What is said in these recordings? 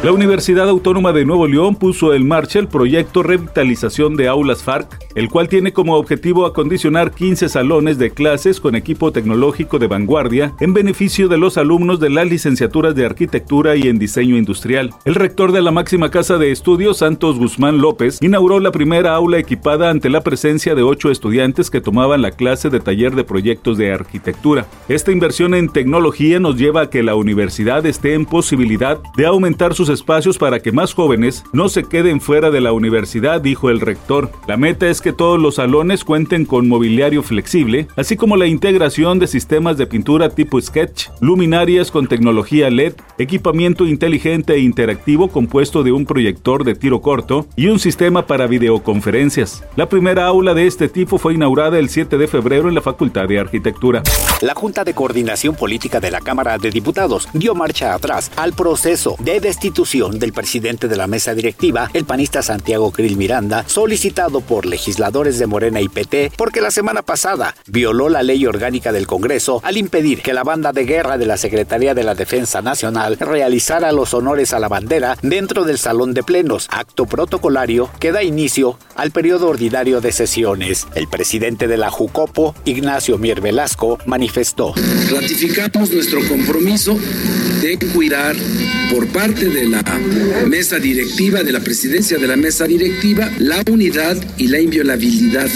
La Universidad Autónoma de Nuevo León puso en marcha el proyecto Revitalización de Aulas FARC, el cual tiene como objetivo acondicionar 15 salones de clases con equipo tecnológico de vanguardia en beneficio de los alumnos de las licenciaturas de Arquitectura y en Diseño Industrial. El rector de la máxima casa de estudios, Santos Guzmán López, inauguró la primera aula equipada ante la presencia de ocho estudiantes que tomaban la clase de taller de proyectos de arquitectura. Esta inversión en tecnología nos lleva a que la universidad esté en posibilidad de aumentar sus espacios para que más jóvenes no se queden fuera de la universidad, dijo el rector. La meta es que todos los salones cuenten con mobiliario flexible, así como la integración de sistemas de pintura tipo sketch, luminarias con tecnología LED, equipamiento inteligente e interactivo compuesto de un proyector de tiro corto y un sistema para videoconferencias. La primera aula de este tipo fue inaugurada el 7 de febrero en la Facultad de Arquitectura. La Junta de Coordinación Política de la Cámara de Diputados dio marcha atrás al proceso de destitución del presidente de la mesa directiva, el panista Santiago Krill Miranda, solicitado por legisladores de Morena y PT porque la semana pasada violó la ley orgánica del Congreso al impedir que la banda de guerra de la Secretaría de la Defensa Nacional realizara los honores a la bandera dentro del Salón de Plenos, acto protocolario que da inicio al periodo ordinario de sesiones. El presidente de la Jucopo, Ignacio Mier Velasco, manifestó. Ratificamos nuestro compromiso de cuidar por parte de la mesa directiva, de la presidencia de la mesa directiva, la unidad y la inviolabilidad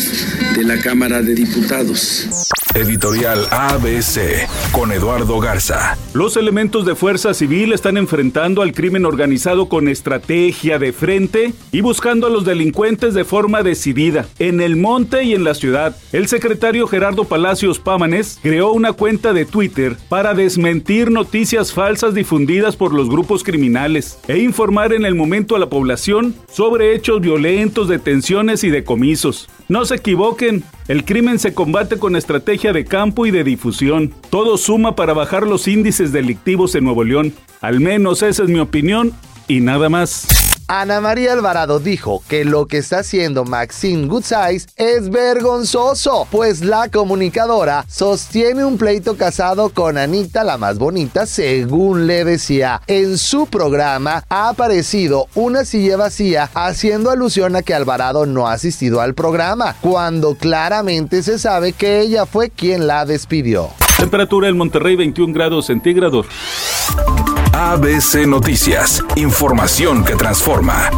de la Cámara de Diputados. Editorial ABC con Eduardo Garza. Los elementos de fuerza civil están enfrentando al crimen organizado con estrategia de frente y buscando a los delincuentes de forma decidida, en el monte y en la ciudad. El secretario Gerardo Palacios Pámanes creó una cuenta de Twitter para desmentir noticias falsas difundidas por los grupos criminales e informar en el momento a la población sobre hechos violentos, detenciones y decomisos. No se equivoquen, el crimen se combate con estrategia de campo y de difusión. Todo suma para bajar los índices delictivos en Nuevo León. Al menos esa es mi opinión y nada más. Ana María Alvarado dijo que lo que está haciendo Maxine Goodsize es vergonzoso, pues la comunicadora sostiene un pleito casado con Anita la más bonita, según le decía. En su programa ha aparecido una silla vacía haciendo alusión a que Alvarado no ha asistido al programa, cuando claramente se sabe que ella fue quien la despidió. Temperatura en Monterrey 21 grados centígrados. ABC Noticias, información que transforma.